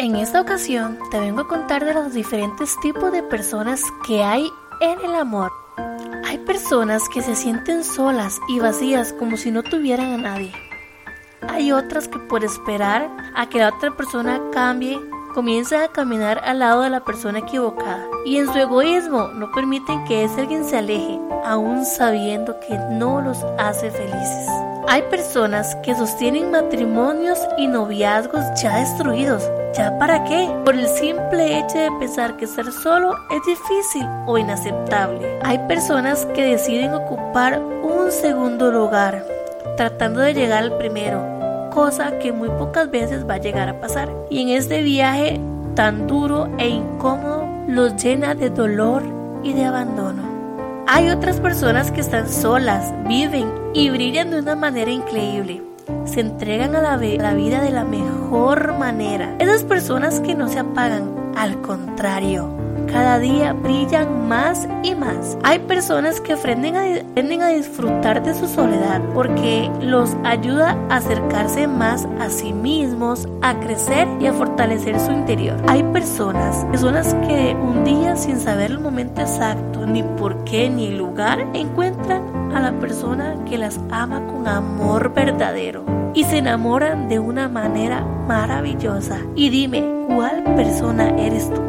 En esta ocasión te vengo a contar de los diferentes tipos de personas que hay en el amor. Hay personas que se sienten solas y vacías como si no tuvieran a nadie. Hay otras que por esperar a que la otra persona cambie, comienzan a caminar al lado de la persona equivocada y en su egoísmo no permiten que ese alguien se aleje, aún sabiendo que no los hace felices. Hay personas que sostienen matrimonios y noviazgos ya destruidos. ¿Ya para qué? Por el simple hecho de pensar que ser solo es difícil o inaceptable. Hay personas que deciden ocupar un segundo lugar, tratando de llegar al primero, cosa que muy pocas veces va a llegar a pasar. Y en este viaje tan duro e incómodo los llena de dolor y de abandono. Hay otras personas que están solas, viven y brillan de una manera increíble. Se entregan a la, vida de la mejor manera. Esas personas que no se apagan, al contrario, cada día brillan más y más. Hay personas que aprenden a, aprenden a disfrutar de su soledad porque los ayuda a acercarse más a sí mismos, a crecer y a fortalecer su interior. Hay personas, personas que un día sin saber el momento exacto, ni por qué, ni el lugar, encuentran a la persona que las ama con amor verdadero y se enamoran de una manera maravillosa. Y dime, ¿cuál persona eres tú?